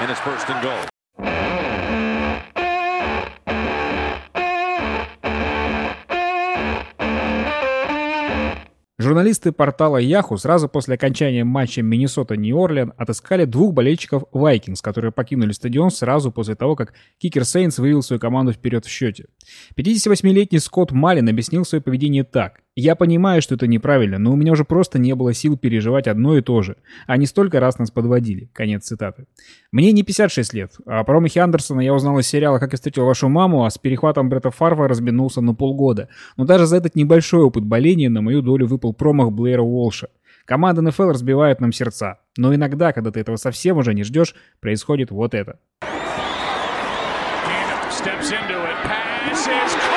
and it's first and goal. Журналисты портала Yahoo сразу после окончания матча Миннесота-Нью-Орлеан отыскали двух болельщиков Vikings, которые покинули стадион сразу после того, как кикер Сейнс вывел свою команду вперед в счете. 58-летний Скотт Малин объяснил свое поведение так. «Я понимаю, что это неправильно, но у меня уже просто не было сил переживать одно и то же. Они столько раз нас подводили». Конец цитаты. «Мне не 56 лет, а про Михи Андерсона я узнал из сериала «Как я встретил вашу маму», а с перехватом Бретта Фарва разминулся на полгода. Но даже за этот небольшой опыт боления на мою долю выпал промах Блэйра Уолша. Команда НФЛ разбивает нам сердца. Но иногда, когда ты этого совсем уже не ждешь, происходит вот это. steps into it. Pass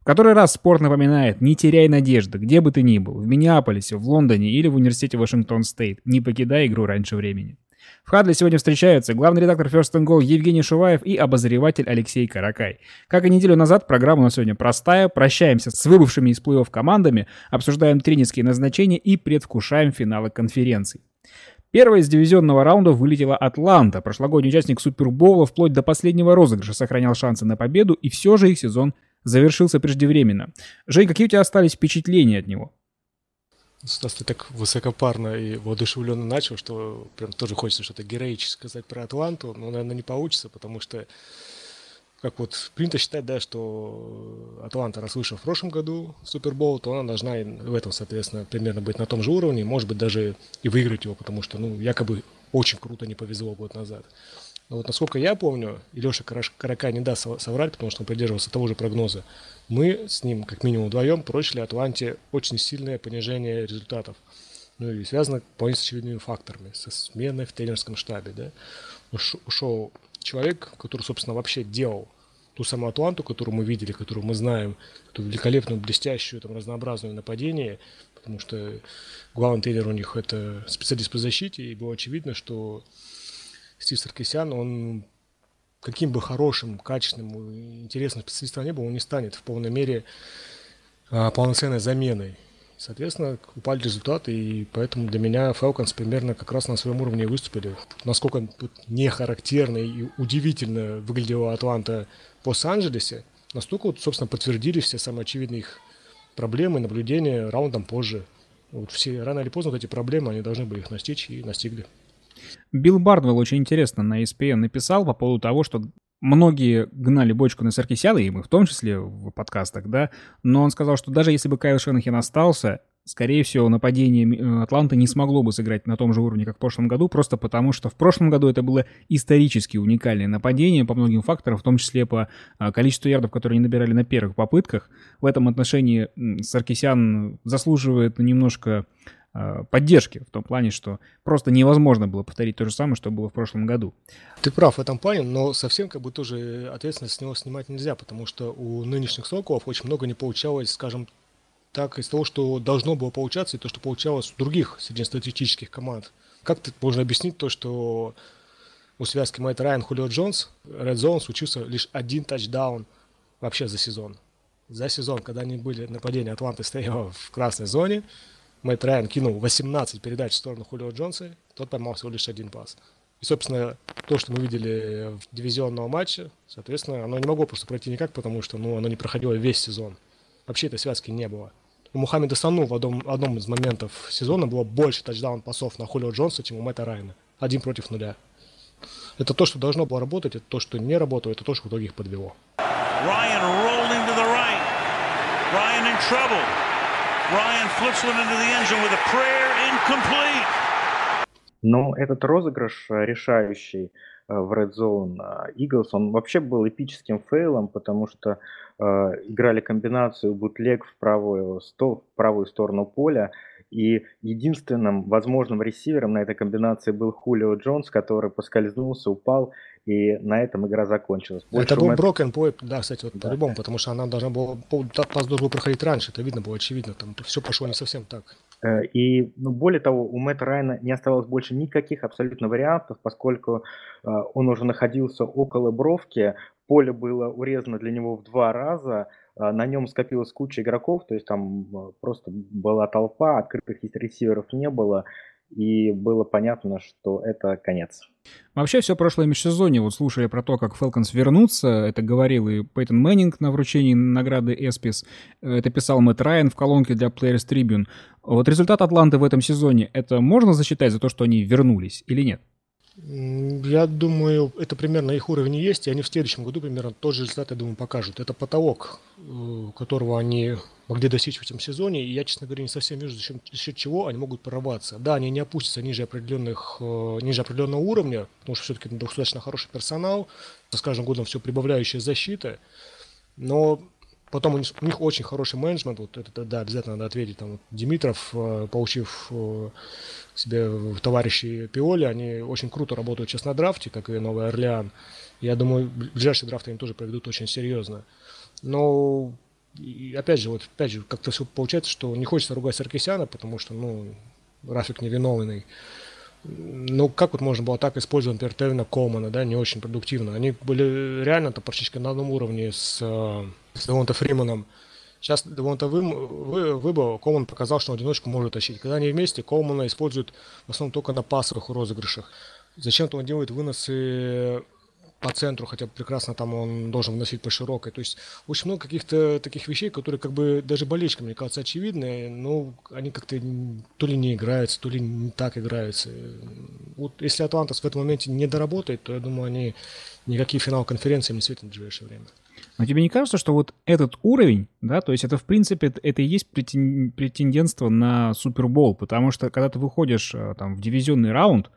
В который раз спорт напоминает, не теряй надежды, где бы ты ни был, в Миннеаполисе, в Лондоне или в университете Вашингтон-Стейт, не покидай игру раньше времени. В Хадле сегодня встречаются главный редактор First and Goal Евгений Шуваев и обозреватель Алексей Каракай. Как и неделю назад, программа у нас сегодня простая. Прощаемся с выбывшими из плей-офф командами, обсуждаем тренерские назначения и предвкушаем финалы конференций. Первая из дивизионного раунда вылетела Атланта. Прошлогодний участник Супербоула вплоть до последнего розыгрыша сохранял шансы на победу, и все же их сезон завершился преждевременно. Жень, какие у тебя остались впечатления от него? Стас, ты так высокопарно и воодушевленно начал, что прям тоже хочется что-то героическое сказать про Атланту, но, наверное, не получится, потому что, как вот принято считать, да, что Атланта, раз вышла в прошлом году Супербол, то она должна в этом, соответственно, примерно быть на том же уровне, может быть, даже и выиграть его, потому что, ну, якобы очень круто не повезло год назад. Но вот насколько я помню, и Леша Карака не даст соврать, потому что он придерживался того же прогноза, мы с ним, как минимум вдвоем, прочили Атланте очень сильное понижение результатов. Ну и связано вполне с очевидными факторами, со сменой в тренерском штабе. Да? Ушел человек, который, собственно, вообще делал ту самую Атланту, которую мы видели, которую мы знаем, эту великолепную, блестящую, там, разнообразную нападение, потому что главный тренер у них это специалист по защите, и было очевидно, что Стив Саркисян, он каким бы хорошим, качественным, интересным специалистом не был, он не станет в полной мере а, полноценной заменой. Соответственно, упали результаты, и поэтому для меня Falcons примерно как раз на своем уровне выступили. Насколько не характерно и удивительно выглядела Атланта в Лос-Анджелесе, настолько, вот, собственно, подтвердили все самые очевидные их проблемы, наблюдения раундом позже. Вот все рано или поздно вот эти проблемы, они должны были их настичь и настигли. Билл Бардвелл очень интересно на ESPN написал по поводу того, что многие гнали бочку на Саркисяна, и мы в том числе в подкастах, да, но он сказал, что даже если бы Кайл Шенахин остался, скорее всего, нападение э, Атланты не смогло бы сыграть на том же уровне, как в прошлом году, просто потому что в прошлом году это было исторически уникальное нападение по многим факторам, в том числе по э, количеству ярдов, которые они набирали на первых попытках. В этом отношении Саркисян заслуживает немножко поддержки в том плане, что просто невозможно было повторить то же самое, что было в прошлом году. Ты прав в этом плане, но совсем как бы тоже ответственность с него снимать нельзя, потому что у нынешних Соколов очень много не получалось, скажем так, из того, что должно было получаться, и то, что получалось у других среднестатистических команд. Как ты можно объяснить то, что у связки Мэтт Райан, Хулио Джонс, Ред Зон случился лишь один тачдаун вообще за сезон. За сезон, когда они были, нападение Атланты стояло в красной зоне, Мэтт Райан кинул 18 передач в сторону Хулио Джонса, тот поймал всего лишь один пас. И, собственно, то, что мы видели в дивизионном матче, соответственно, оно не могло просто пройти никак, потому что ну, оно не проходило весь сезон. Вообще этой связки не было. У Мухаммеда Сану в одном, одном из моментов сезона было больше тачдаун пасов на Хулио Джонса, чем у Мэтта Райана. Один против нуля. Это то, что должно было работать, это то, что не работало, это то, что в итоге их подвело. Ryan rolling to the right. Ryan in trouble. Ryan flips one into the engine with a prayer incomplete. Но этот розыгрыш э, решающий э, в Red Zone э, Eagles, он вообще был эпическим фейлом, потому что э, играли комбинацию бутлег в правую, сто, в правую сторону поля, и единственным возможным ресивером на этой комбинации был Хулио Джонс, который поскользнулся, упал и на этом игра закончилась. Больше это был это... broken point, да, кстати, вот да. по-любому, потому что она должна была, пас должен был проходить раньше, это видно было очевидно, там все пошло не совсем так. Э, и ну, более того, у Мэтта Райана не оставалось больше никаких абсолютно вариантов, поскольку э, он уже находился около бровки, поле было урезано для него в два раза, э, на нем скопилась куча игроков, то есть там просто была толпа, открытых ресиверов не было, и было понятно, что это конец. Вообще все прошлое межсезонье, вот слушали про то, как Falcons вернутся, это говорил и Пейтон Мэннинг на вручении награды ESPYs, это писал Мэтт Райан в колонке для Players Tribune. Вот результат Атланты в этом сезоне, это можно засчитать за то, что они вернулись или нет? Я думаю, это примерно их уровень есть, и они в следующем году примерно тот же результат, я думаю, покажут. Это потолок, э, которого они могли достичь в этом сезоне, и я, честно говоря, не совсем вижу, за счет, за счет чего они могут прорваться. Да, они не опустятся ниже, определенных, э, ниже определенного уровня, потому что все-таки достаточно хороший персонал, с каждым годом все прибавляющая защита, но Потом у них, у них очень хороший менеджмент, вот это, да, обязательно надо ответить. Там, вот Димитров, э, получив э, себе товарищи Пиоли, они очень круто работают сейчас на драфте, как и Новый Орлеан. Я думаю, ближайшие драфты они тоже проведут очень серьезно. Но и опять же, вот опять же, как-то все получается, что не хочется ругать Саркисяна, потому что, ну, Рафик невиновный. Ну, как вот можно было так использовать, например, Тевина Колмана, да, не очень продуктивно. Они были реально-то практически на одном уровне с, э, с Девонта Фриманом. Сейчас Девонта вы, вы, выбыл, Колман показал, что он одиночку может тащить. Когда они вместе, Колмана используют в основном только на пасовых розыгрышах. Зачем-то он делает выносы по центру, хотя прекрасно там он должен вносить по широкой. То есть очень много каких-то таких вещей, которые как бы даже болельщикам, мне кажется, очевидны, но они как-то то ли не играются, то ли не так играются. Вот если Атлантас в этом моменте не доработает, то я думаю, они никакие финал конференции не светят в ближайшее время. Но тебе не кажется, что вот этот уровень, да, то есть это в принципе это и есть претендентство на Супербол, потому что когда ты выходишь э, там в дивизионный раунд,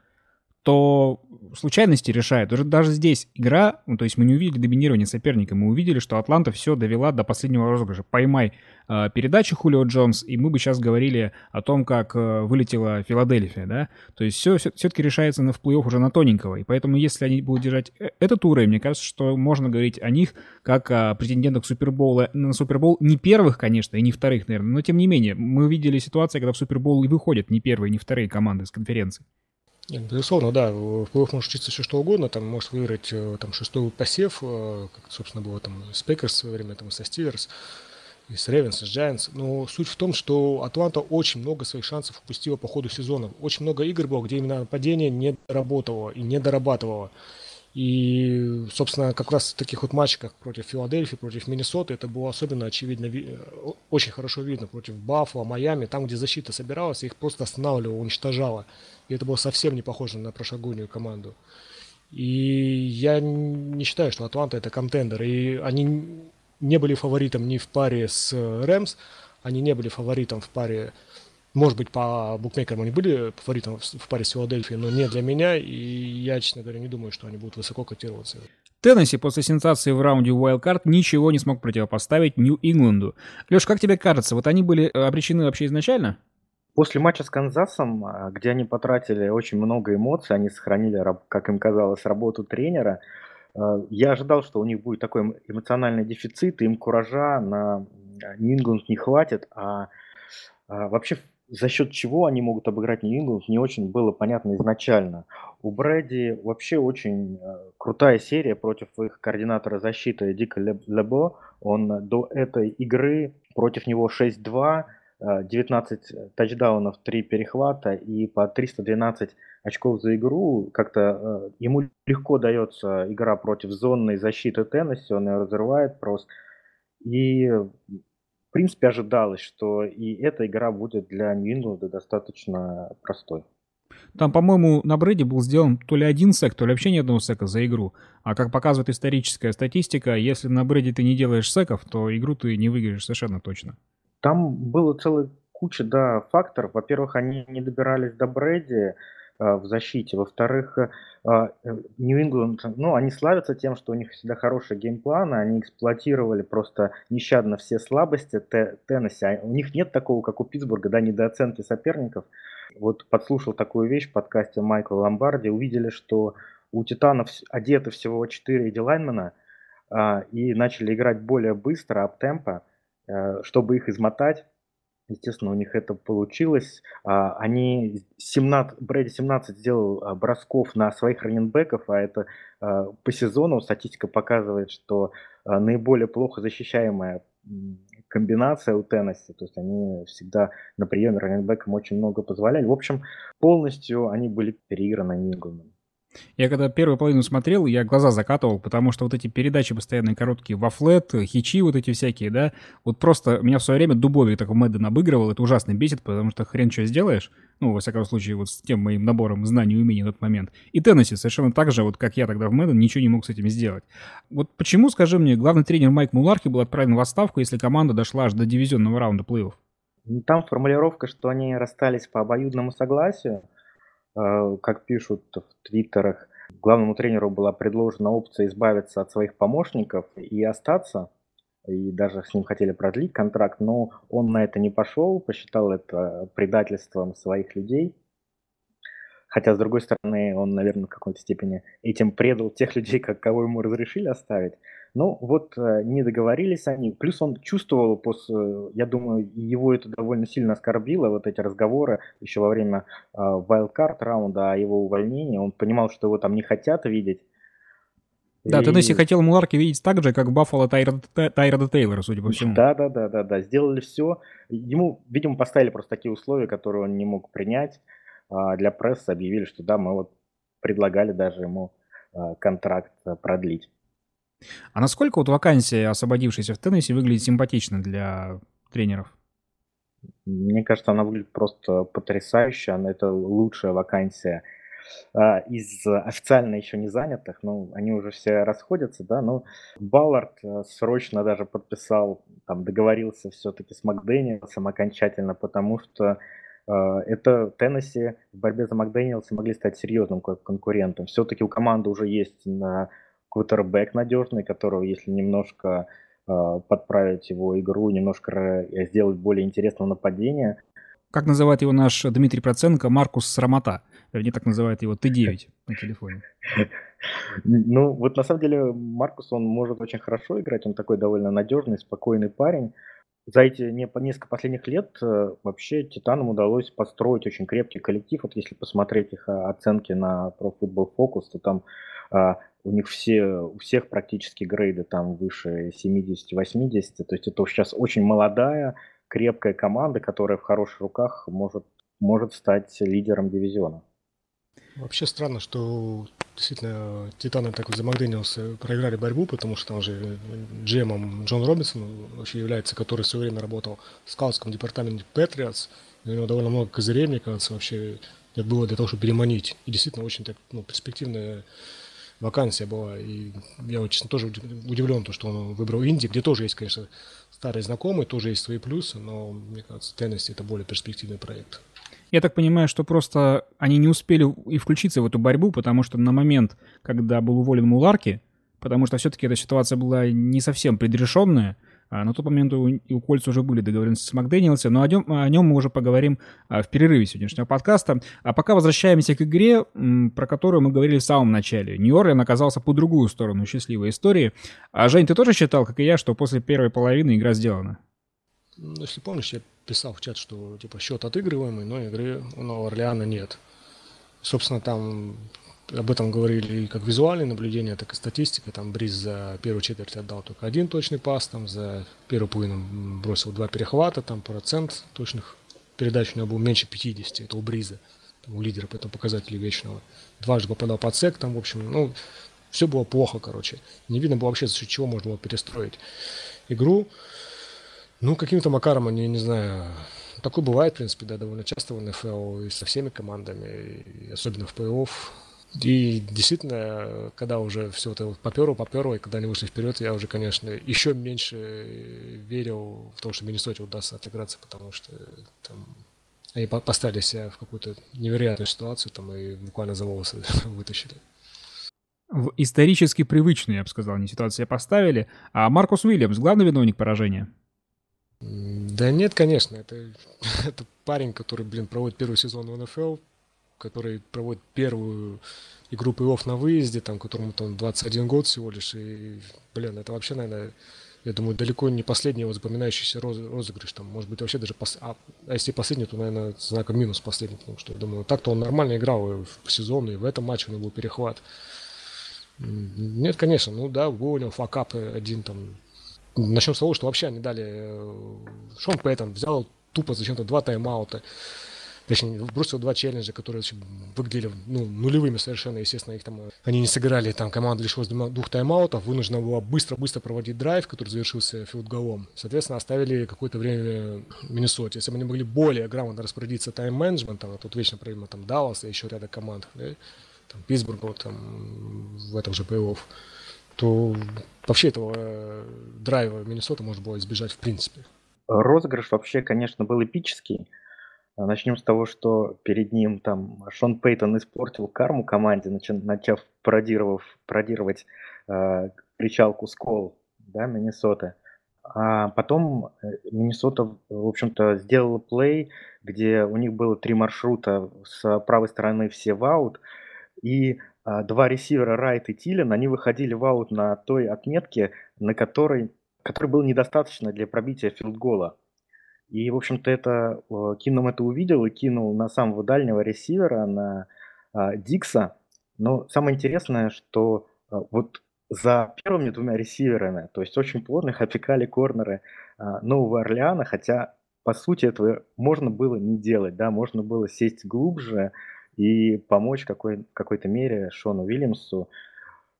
то случайности решают. Уже даже здесь игра, ну, то есть мы не увидели доминирование соперника, мы увидели, что Атланта все довела до последнего розыгрыша. Поймай э, передачу Хулио Джонс, и мы бы сейчас говорили о том, как э, вылетела Филадельфия, да. То есть все, все все-таки решается на в плей-офф уже на тоненького. И поэтому, если они будут держать э, этот уровень, мне кажется, что можно говорить о них как о претендентах Супербола на Супербол не первых, конечно, и не вторых, наверное, но тем не менее, мы видели ситуацию, когда в Супербол и выходят не первые, не вторые команды из конференции. Нет, безусловно, да, в плей-офф может случиться все что угодно, там может выиграть э, там, шестой посев, э, как, собственно, было там с Packers в свое время, там, со Steelers, и с Ravens, и с Giants. Но суть в том, что Атланта очень много своих шансов упустила по ходу сезона. Очень много игр было, где именно нападение не работало и не дорабатывало. И, собственно, как раз в таких вот матчах, против Филадельфии, против Миннесоты, это было особенно очевидно, очень хорошо видно против Баффала, Майами, там, где защита собиралась, их просто останавливала, уничтожала. И это было совсем не похоже на прошлогоднюю команду. И я не считаю, что Атланта это контендер. И они не были фаворитом ни в паре с Рэмс, они не были фаворитом в паре может быть, по букмекерам они были фаворитом в паре с Филадельфией, но не для меня, и я, честно говоря, не думаю, что они будут высоко котироваться. Теннесси после сенсации в раунде Wildcard ничего не смог противопоставить Нью-Ингланду. Леш, как тебе кажется, вот они были обречены вообще изначально? После матча с Канзасом, а, где они потратили очень много эмоций, они сохранили, как им казалось, работу тренера, э, я ожидал, что у них будет такой эмоциональный дефицит, им куража на Нью-Ингланд не хватит, а, а вообще за счет чего они могут обыграть Нью-Ингланд, не очень было понятно изначально. У Брэди вообще очень э, крутая серия против их координатора защиты Дика Лебо. Он до этой игры против него 6-2, 19 э, тачдаунов, 3 перехвата и по 312 очков за игру. Как-то э, ему легко дается игра против зонной защиты Теннесси, он ее разрывает просто. И принципе, ожидалось, что и эта игра будет для Нью-Ингланда достаточно простой. Там, по-моему, на Брэди был сделан то ли один сек, то ли вообще ни одного сека за игру. А как показывает историческая статистика, если на Брэди ты не делаешь секов, то игру ты не выиграешь совершенно точно. Там было целая куча, да, факторов. Во-первых, они не добирались до Брэди, в защите. Во-вторых, Нью-Ингланд, э, ну, они славятся тем, что у них всегда хорошие геймпланы, они эксплуатировали просто нещадно все слабости Теннесси. А у них нет такого, как у Питтсбурга, да, недооценки соперников. Вот подслушал такую вещь в подкасте Майкла Ломбарди, увидели, что у Титанов одеты всего 4 дилайнмена, и начали играть более быстро, ап темпа, э, чтобы их измотать Естественно, у них это получилось. А, они 17, Брэди 17 сделал а, бросков на своих раненбеков, а это а, по сезону статистика показывает, что наиболее плохо защищаемая комбинация у Теннесси, то есть они всегда на приеме раненбекам очень много позволяли. В общем, полностью они были переиграны Ньюгланом. Я когда первую половину смотрел, я глаза закатывал, потому что вот эти передачи постоянные короткие во флет, хичи вот эти всякие, да, вот просто меня в свое время Дубовик в Мэдден обыгрывал, это ужасно бесит, потому что хрен что сделаешь, ну, во всяком случае, вот с тем моим набором знаний и умений на тот момент. И Теннесси совершенно так же, вот как я тогда в Мэдден, ничего не мог с этим сделать. Вот почему, скажи мне, главный тренер Майк Мулархи был отправлен в отставку, если команда дошла аж до дивизионного раунда плей-офф? Ну, там формулировка, что они расстались по обоюдному согласию, как пишут в твиттерах, главному тренеру была предложена опция избавиться от своих помощников и остаться, и даже с ним хотели продлить контракт, но он на это не пошел, посчитал это предательством своих людей. Хотя, с другой стороны, он, наверное, в какой-то степени этим предал тех людей, как, кого ему разрешили оставить. Ну, вот э, не договорились они. Плюс он чувствовал, после, я думаю, его это довольно сильно оскорбило, вот эти разговоры еще во время э, wildcard раунда о его увольнении. Он понимал, что его там не хотят видеть. Да, и... Теннесси хотел Муларки видеть так же, как Баффало Тайрода Тейлора, судя по всему. Да, да, да, да, да. Сделали все. Ему, видимо, поставили просто такие условия, которые он не мог принять. А для прессы объявили, что да, мы вот предлагали даже ему контракт продлить. А насколько вот вакансия, освободившаяся в Теннессе, выглядит симпатично для тренеров? Мне кажется, она выглядит просто потрясающе. Она это лучшая вакансия а, из официально еще не занятых. Ну, они уже все расходятся, да. Но Баллард а, срочно даже подписал, там договорился все-таки с Макдэниелсом окончательно, потому что а, это Теннесси в борьбе за Макдэниелса могли стать серьезным конкурентом. Все-таки у команды уже есть на квотербек надежный, которого, если немножко э, подправить его игру, немножко сделать более интересного нападения. Как называет его наш Дмитрий Проценко, Маркус Срамота. Вернее, так называет его Т9 на телефоне. Ну, вот на самом деле Маркус, он может очень хорошо играть, он такой довольно надежный, спокойный парень. За эти несколько последних лет э, вообще Титанам удалось построить очень крепкий коллектив. Вот если посмотреть их а, оценки на Pro Football Focus, то там у них все, у всех практически грейды там выше 70-80, то есть это сейчас очень молодая, крепкая команда, которая в хороших руках может, может стать лидером дивизиона. Вообще странно, что действительно Титаны так вот замагденился, проиграли борьбу, потому что там же джемом Джон Робинсон вообще является, который все время работал в скаутском департаменте Патриотс, у него довольно много козырей, мне кажется, вообще было для того, чтобы переманить. И действительно очень так, ну, перспективная вакансия была. И я, честно, тоже удивлен, то, что он выбрал Инди, где тоже есть, конечно, старые знакомые, тоже есть свои плюсы, но, мне кажется, Теннесси это более перспективный проект. Я так понимаю, что просто они не успели и включиться в эту борьбу, потому что на момент, когда был уволен Муларки, потому что все-таки эта ситуация была не совсем предрешенная, на тот момент у, у Кольца уже были договоренности с Макдэниелси, но о нем, о нем мы уже поговорим а, в перерыве сегодняшнего подкаста. А пока возвращаемся к игре, про которую мы говорили в самом начале. Нью-Орлен оказался по другую сторону счастливой истории. А, Жень, ты тоже считал, как и я, что после первой половины игра сделана? Ну, если помнишь, я писал в чат, что типа счет отыгрываемый, но игры у Нового Орлеана нет. Собственно, там об этом говорили и как визуальные наблюдения, так и статистика. Там Бриз за первую четверть отдал только один точный пас, там за первую половину бросил два перехвата, там процент точных передач у него был меньше 50, это у Бриза, у лидера по этому показателю вечного. Дважды попадал под сек, там, в общем, ну, все было плохо, короче. Не видно было вообще, за счет чего можно было перестроить игру. Ну, каким-то макаром они, не знаю, такое бывает, в принципе, да, довольно часто в НФЛ и со всеми командами, и особенно в плей-офф. И действительно, когда уже все это вот поперло, поперло, и когда они вышли вперед, я уже, конечно, еще меньше верил в то, что Миннесоте удастся отыграться, потому что там они поставили себя в какую-то невероятную ситуацию, там и буквально за волосы вытащили. В исторически привычную, я бы сказал, не ситуацию поставили. А Маркус Уильямс, главный виновник поражения? Да нет, конечно. Это, это парень, который, блин, проводит первый сезон в НФЛ, который проводит первую игру плей-офф на выезде, там, которому там 21 год всего лишь, и, блин, это вообще, наверное, я думаю, далеко не последний его запоминающийся розыгрыш. Там, может быть, вообще даже... Пос... А, а если последний, то, наверное, знаком минус последний. Потому что, я думаю, так-то он нормально играл и в сезон, и в этом матче у него был перехват. Нет, конечно, ну да, был у него факап один там. Начнем с того, что вообще они дали... Э, Шон Пэттон взял тупо зачем-то два тайм-аута точнее, бросил два челленджа, которые выглядели ну, нулевыми совершенно, естественно, их там, они не сыграли, там команда лишилась двух тайм-аутов, вынуждена была быстро-быстро проводить драйв, который завершился филдголом. Соответственно, оставили какое-то время Миннесоте. Если бы они могли более грамотно распорядиться тайм-менеджментом, а тут вечно проблема там Далласа и еще ряда команд, да, там Питтсбурга вот, там, в этом же плей-офф, то вообще этого э, драйва Миннесота можно было избежать в принципе. Розыгрыш вообще, конечно, был эпический. А, начнем с того, что перед ним там Шон Пейтон испортил карму команде, начав пародировав, пародировать э, кричалку Скол, да, Миннесоты. А потом э, Миннесота, в общем-то, сделала плей, где у них было три маршрута с правой стороны все в аут, и а, два ресивера Райт и Тилен, они выходили в аут на той отметке, на которой, которой было недостаточно для пробития филдгола. И, в общем-то, это э, Кином это увидел и кинул на самого дальнего ресивера, на а, Дикса. Но самое интересное, что а, вот за первыми двумя ресиверами, то есть очень плотно их опекали корнеры а, Нового Орлеана, хотя по сути этого можно было не делать, да, можно было сесть глубже и помочь какой, в какой-то мере Шону Уильямсу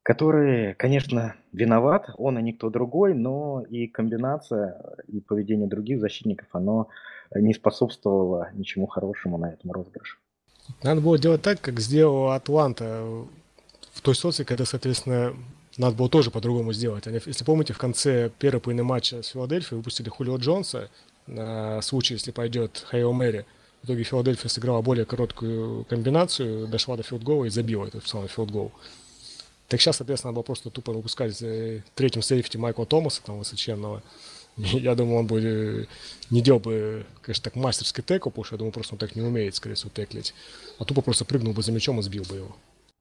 который, конечно, виноват, он и никто другой, но и комбинация, и поведение других защитников, оно не способствовало ничему хорошему на этом розыгрыше. Надо было делать так, как сделала Атланта в той ситуации, когда, соответственно, надо было тоже по-другому сделать. Они, если помните, в конце первой половины матча с Филадельфией выпустили Хулио Джонса на случай, если пойдет Hail Mary. В итоге Филадельфия сыграла более короткую комбинацию, дошла до филдгола и забила этот самый филдгол. Так сейчас, соответственно, надо было просто тупо выпускать э, третьим сейфти Майкла Томаса, там, высоченного. Я думаю, он бы э, не делал бы, конечно, так мастерский текл, потому что я думаю, просто он так не умеет, скорее всего, теклить. А тупо просто прыгнул бы за мячом и сбил бы его.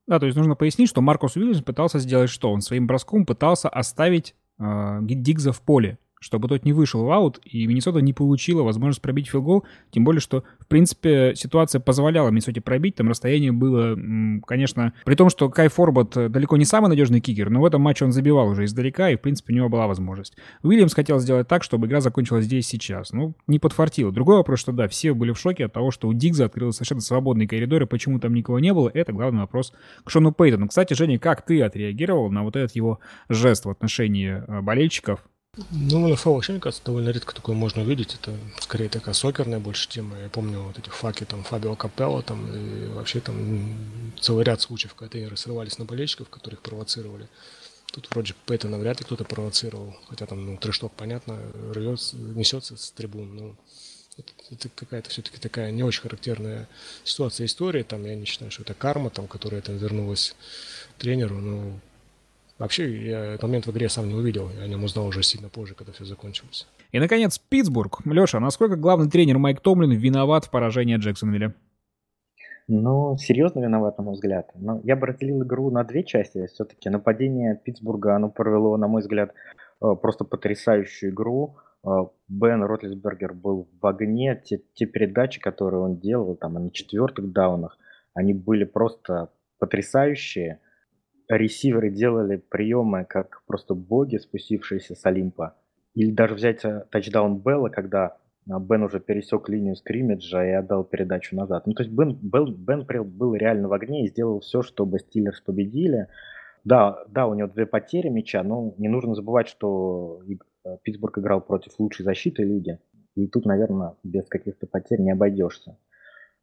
Да, то есть нужно пояснить, что Маркус Уильямс пытался сделать что? Он своим броском пытался оставить э, Дигза в поле чтобы тот не вышел в аут, и Миннесота не получила возможность пробить филгол, тем более, что, в принципе, ситуация позволяла Миннесоте пробить, там расстояние было, конечно, при том, что Кай Форбот далеко не самый надежный кикер, но в этом матче он забивал уже издалека, и, в принципе, у него была возможность. Уильямс хотел сделать так, чтобы игра закончилась здесь сейчас, ну, не подфартило. Другой вопрос, что да, все были в шоке от того, что у Дигза открылся совершенно свободный коридор, и почему там никого не было, это главный вопрос к Шону Пейтону. Кстати, Женя, как ты отреагировал на вот этот его жест в отношении э, болельщиков, ну, в НФЛ вообще, мне кажется, довольно редко такое можно увидеть. Это скорее такая сокерная больше тема. Я помню вот эти факи там Фабио Капелло там и вообще там целый ряд случаев, когда тренеры срывались на болельщиков, которых провоцировали. Тут вроде Пейтона вряд ли кто-то провоцировал. Хотя там ну, трешток, понятно, рвется, несется с трибун. Но это, это какая-то все-таки такая не очень характерная ситуация истории. Там я не считаю, что это карма, там, которая там вернулась тренеру. Но Вообще, я этот момент в игре сам не увидел. Я о нем узнал уже сильно позже, когда все закончилось. И, наконец, Питтсбург. Леша, насколько главный тренер Майк Томлин виноват в поражении Джексонвилля? Ну, серьезно виноват, на мой взгляд. Но я бы разделил игру на две части. Все-таки нападение Питтсбурга, оно провело, на мой взгляд, э, просто потрясающую игру. Э, Бен Ротлисбергер был в огне. Те, те передачи, которые он делал, там, на четвертых даунах, они были просто потрясающие ресиверы делали приемы как просто боги, спустившиеся с Олимпа. Или даже взять э, тачдаун Белла, когда а, Бен уже пересек линию скриммиджа и отдал передачу назад. Ну, то есть Бен, Бен, Бен был реально в огне и сделал все, чтобы Стиллерс победили. Да, да, у него две потери мяча, но не нужно забывать, что э, Питтсбург играл против лучшей защиты лиги. И тут, наверное, без каких-то потерь не обойдешься.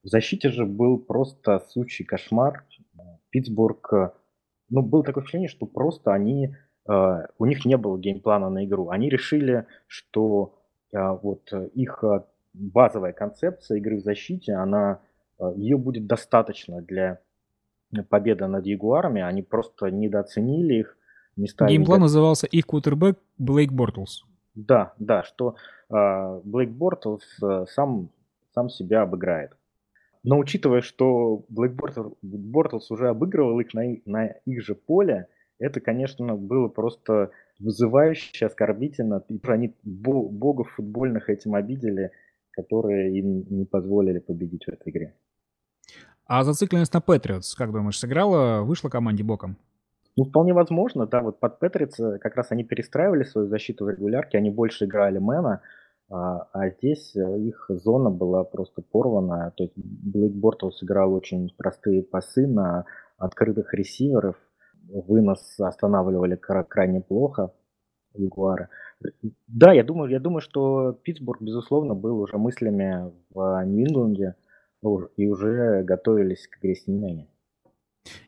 В защите же был просто сучий кошмар. Питтсбург э, ну, было такое впечатление, что просто они, э, у них не было геймплана на игру. Они решили, что э, вот их э, базовая концепция игры в защите, она, ее будет достаточно для победы над Ягуарами. Они просто недооценили их. Не стали Game plan назывался их квотербек Блейк Бортлс. Да, да, что э, Блейк Бортлс э, сам, сам себя обыграет. Но учитывая, что Блейк Бортлс уже обыгрывал их на, на их же поле, это, конечно, было просто вызывающе, оскорбительно. И они богов футбольных этим обидели, которые им не позволили победить в этой игре. А зацикленность на Патриотс, как думаешь, сыграла, вышла команде боком? Ну, вполне возможно, да, вот под Патриотс как раз они перестраивали свою защиту в регулярке, они больше играли мэна, а, а здесь э, их зона была просто порвана. То есть Блейк Бортлс играл очень простые пасы на открытых ресиверов, вынос останавливали крайне плохо Ягуары. Да, я думаю, я думаю, что Питтсбург, безусловно, был уже мыслями в Нью-Ингланде и уже готовились к игре с ними.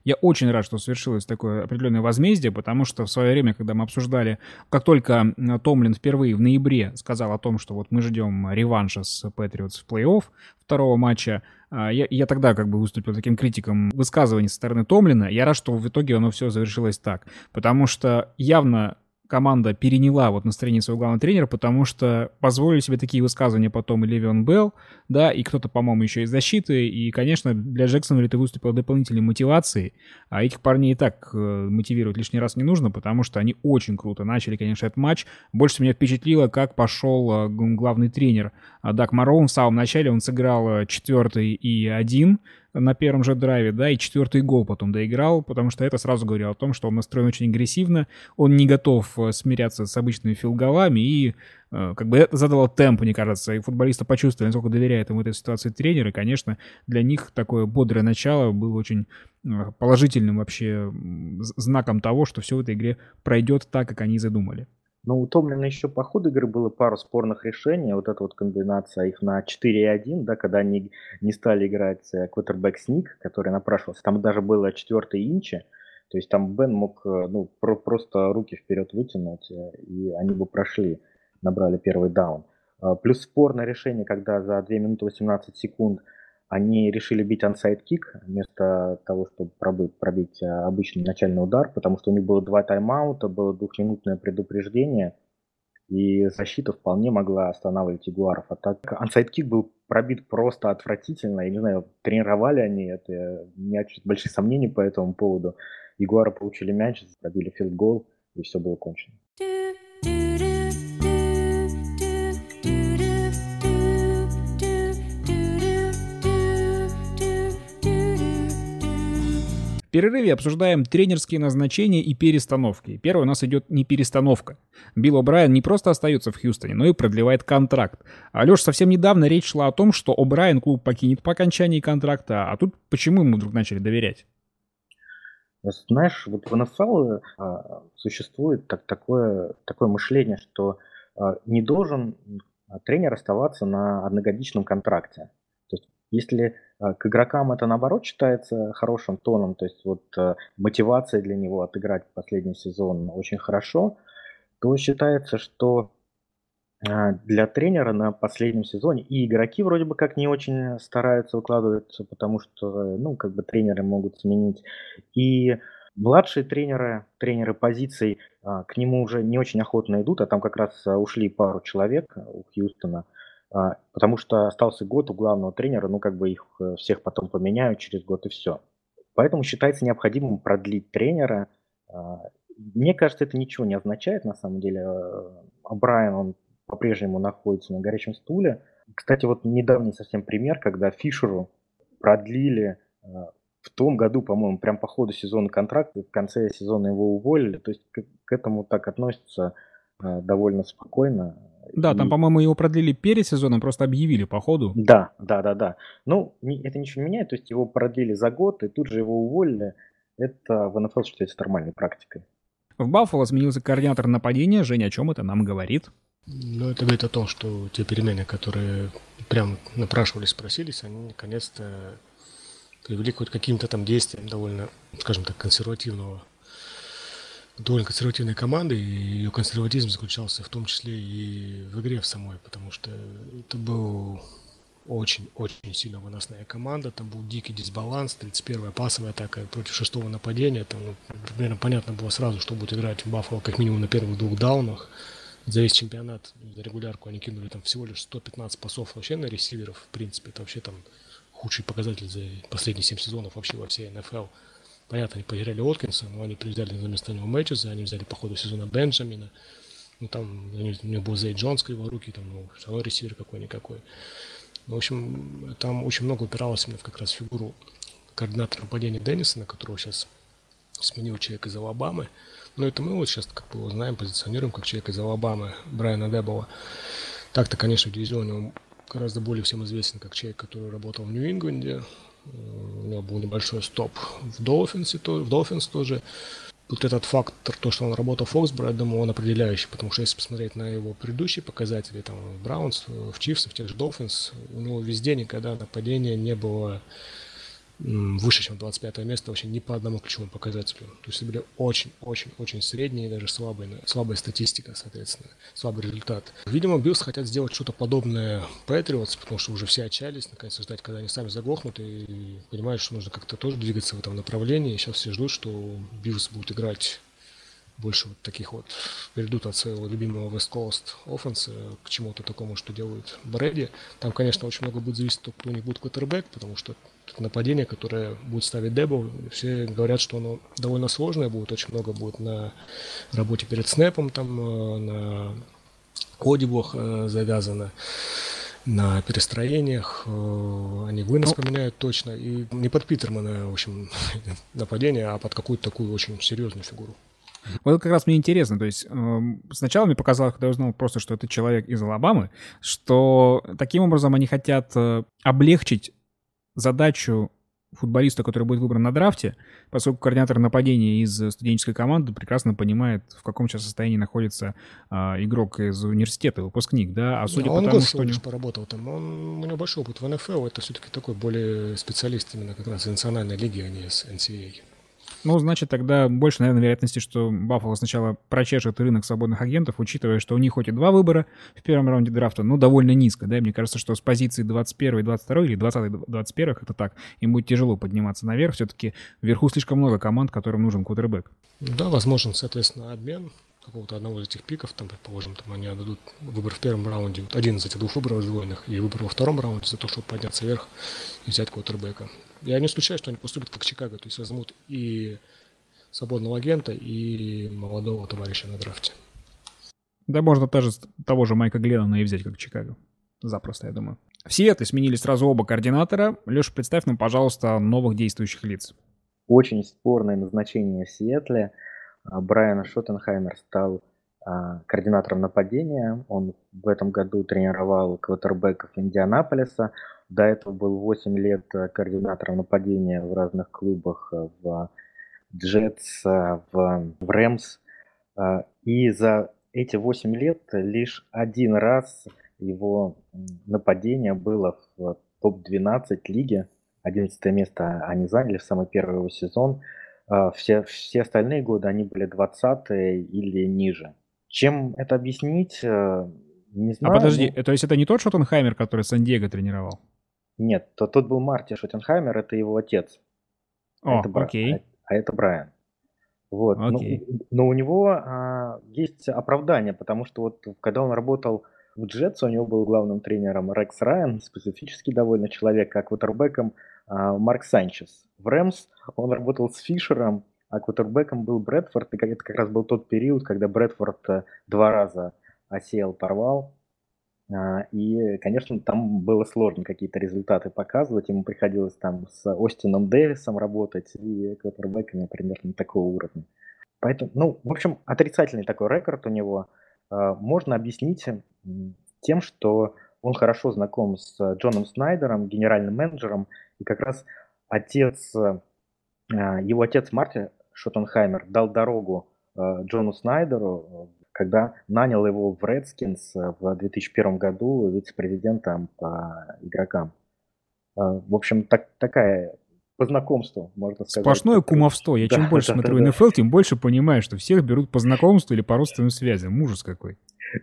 Я очень рад, что совершилось такое определенное возмездие, потому что в свое время, когда мы обсуждали, как только Томлин впервые в ноябре сказал о том, что вот мы ждем реванша с Патриотс в плей-офф второго матча, а, я, я тогда как бы выступил таким критиком высказываний со стороны Томлина. Я рад, что в итоге оно все завершилось так, потому что явно команда переняла вот настроение своего главного тренера, потому что позволили себе такие высказывания потом и Левион Белл, да, и кто-то, по-моему, еще из защиты, и, конечно, для Джексона это выступило дополнительной мотивацией, а этих парней и так э, мотивировать лишний раз не нужно, потому что они очень круто начали, конечно, этот матч. Больше меня впечатлило, как пошел э, главный тренер э, Дак Мароун в самом начале, он сыграл четвертый и один, на первом же драйве, да, и четвертый гол потом доиграл, потому что это сразу говорило о том, что он настроен очень агрессивно, он не готов э, смиряться с обычными филголами и э, как бы это задало темп, мне кажется, и футболисты почувствовали, насколько доверяет ему в этой ситуации тренер, и, конечно, для них такое бодрое начало было очень э, положительным вообще знаком того, что все в этой игре пройдет так, как они задумали. Ну, у еще по ходу игры было пару спорных решений. Вот эта вот комбинация их на 4-1, да, когда они не стали играть квотербек сник, который напрашивался. Там даже было четвертый инчи. То есть там Бен мог э, ну, про- просто руки вперед вытянуть, э, и они бы прошли, набрали первый даун. А, плюс спорное решение, когда за 2 минуты 18 секунд они решили бить ансайд кик вместо того, чтобы пробить, пробить э, обычный начальный удар, потому что у них было два тайм-аута, было двухминутное предупреждение, и защита вполне могла останавливать Ягуаров. А так ансайд кик был пробит просто отвратительно. Я не знаю, тренировали они это. У меня чуть большие сомнения по этому поводу. Ягуары получили мяч, пробили филд-гол, и все было кончено. Перерыве обсуждаем тренерские назначения и перестановки. Первое у нас идет не перестановка. Билл О'Брайен не просто остается в Хьюстоне, но и продлевает контракт. Алеш, совсем недавно речь шла о том, что О'Брайен клуб покинет по окончании контракта, а тут почему ему вдруг начали доверять? Знаешь, вот в НФЛ а, существует так, такое, такое мышление, что а, не должен а, тренер оставаться на одногодичном контракте. То есть, если а, к игрокам это наоборот считается хорошим тоном, то есть вот э, мотивация для него отыграть последний сезон очень хорошо, то считается, что а, для тренера на последнем сезоне и игроки вроде бы как не очень стараются выкладываться, потому что, ну, как бы тренеры могут сменить. И младшие тренеры, тренеры позиций а, к нему уже не очень охотно идут, а там как раз ушли пару человек у Хьюстона – а, потому что остался год у главного тренера, ну как бы их э, всех потом поменяют через год и все. Поэтому считается необходимым продлить тренера. А, мне кажется, это ничего не означает на самом деле. А Брайан, он по-прежнему находится на горячем стуле. Кстати, вот недавний совсем пример, когда Фишеру продлили в том году, по-моему, прям по ходу сезона контракт, в конце сезона его уволили. То есть к, к этому так относятся довольно спокойно. Да, там, по-моему, его продлили перед сезоном, просто объявили по ходу. Да, да, да, да. Ну, это ничего не меняет, то есть его продлили за год, и тут же его уволили. Это в НФЛ считается нормальной практикой. В Баффало сменился координатор нападения. Женя, о чем это нам говорит? Ну, это говорит о том, что те перемены, которые прям напрашивались, спросились, они наконец-то привели к каким-то там действиям довольно, скажем так, консервативного довольно консервативной команды, и ее консерватизм заключался в том числе и в игре в самой, потому что это был очень-очень сильно выносная команда, там был дикий дисбаланс, 31-я пасовая атака против шестого нападения, там ну, примерно понятно было сразу, что будет играть Баффало как минимум на первых двух даунах, за весь чемпионат, за регулярку они кинули там всего лишь 115 пасов вообще на ресиверов, в принципе, это вообще там худший показатель за последние 7 сезонов вообще во всей НФЛ. Понятно, они потеряли Откинса, но они взяли за место него Мэтчеса, они взяли по ходу сезона Бенджамина. Ну, там у него был Зей Джонс его руки, там, ну, все равно ресивер какой-никакой. Ну, в общем, там очень много упиралось именно в как раз фигуру координатора нападения Деннисона, которого сейчас сменил человек из Алабамы. Но это мы вот сейчас как бы его знаем, позиционируем как человек из Алабамы, Брайана Дебова. Так-то, конечно, в дивизионе он гораздо более всем известен как человек, который работал в Нью-Ингланде. У него был небольшой стоп в Долфинсе, в Долфинс тоже. Вот этот фактор, то, что он работал в Фоксборо, я думаю, он определяющий, потому что если посмотреть на его предыдущие показатели, там, в Браунс, в Чифс, в тех же Долфинс, у него везде никогда нападения не было выше, чем 25 место вообще ни по одному ключевому показателю. То есть это были очень-очень-очень средние, даже слабые, слабая статистика, соответственно, слабый результат. Видимо, Биллс хотят сделать что-то подобное Патриотс, потому что уже все отчаялись, наконец ждать, когда они сами заглохнут, и понимают, что нужно как-то тоже двигаться в этом направлении. И сейчас все ждут, что Биллс будет играть больше вот таких вот перейдут от своего любимого West Coast offense к чему-то такому, что делают Брэди. Там, конечно, очень много будет зависеть от того, кто у них будет квотербек, потому что нападение, которое будет ставить Дебл, все говорят, что оно довольно сложное будет, очень много будет на работе перед снэпом, там э, на кодиблах э, завязано на перестроениях, э, они вынос ну, поменяют точно, и не под Питермана, в общем, нападение, а под какую-то такую очень серьезную фигуру. Вот как раз мне интересно, то есть э, сначала мне показалось, когда я узнал просто, что это человек из Алабамы, что таким образом они хотят э, облегчить задачу футболиста, который будет выбран на драфте, поскольку координатор нападения из студенческой команды прекрасно понимает, в каком сейчас состоянии находится а, игрок из университета, выпускник, да, а судя да, по тому, что... Он поработал там, он, у него большой опыт в НФЛ, это все-таки такой более специалист именно как раз из национальной лиги, а не из NCAA. Ну, значит, тогда больше, наверное, вероятности, что Баффало сначала прочешет рынок свободных агентов, учитывая, что у них хоть и два выбора в первом раунде драфта, но довольно низко, да, и мне кажется, что с позиции 21 22 или 20 21 это так, им будет тяжело подниматься наверх, все-таки вверху слишком много команд, которым нужен квотербек. Да, возможен, соответственно, обмен какого-то одного из этих пиков, там, предположим, там они отдадут выбор в первом раунде, один из этих двух выборов сдвоенных, и выбор во втором раунде за то, чтобы подняться вверх и взять квотербека. Я не исключаю, что они поступят как Чикаго, то есть возьмут и свободного агента, и молодого товарища на драфте. Да можно даже того же Майка Гленнона и взять как Чикаго. Запросто, я думаю. В Сиэтле сменили сразу оба координатора. Леша, представь нам, пожалуйста, новых действующих лиц. Очень спорное назначение в Сиэтле. А, Брайан Шоттенхаймер стал а, координатором нападения. Он в этом году тренировал квотербеков Индианаполиса. До этого был 8 лет э, координатором нападения в разных клубах, э, в Джетс, э, в, в Рэмс. И за эти 8 лет лишь один раз его нападение было в топ-12 лиги. 11 место они заняли в самый первый его сезон. Все, все остальные годы они были 20 или ниже. Чем это объяснить, не знаю. А подожди, то есть это не тот Шоттенхаймер, который Сан-Диего тренировал? Нет, то, тот был Марти Шоттенхаймер, это его отец. О, это Бра... окей. А, а это Брайан. Вот. Окей. Но, но у него а, есть оправдание, потому что вот когда он работал в Джетс, у него был главным тренером Рекс Райан, специфический довольно человек, а квотербеком а, Марк Санчес. В Рэмс он работал с Фишером, а квотербеком был Брэдфорд, и это как раз был тот период, когда Брэдфорд э, два раза осел, порвал. А, и, конечно, там было сложно какие-то результаты показывать. Ему приходилось там с Остином Дэвисом работать и квотербеками примерно такого уровня. Поэтому, ну, в общем, отрицательный такой рекорд у него а, можно объяснить тем, что он хорошо знаком с Джоном Снайдером, генеральным менеджером, и как раз отец, а, его отец Марти Шоттенхаймер дал дорогу Джону Снайдеру когда нанял его в Redskins э, в 2001 году вице-президентом по игрокам. Э, в общем, так, такая по знакомству, можно сказать. Сплошное кумовство. Я да, чем больше да, смотрю да, НФЛ, да. тем больше понимаю, что всех берут по знакомству или по родственным связям. Ужас какой.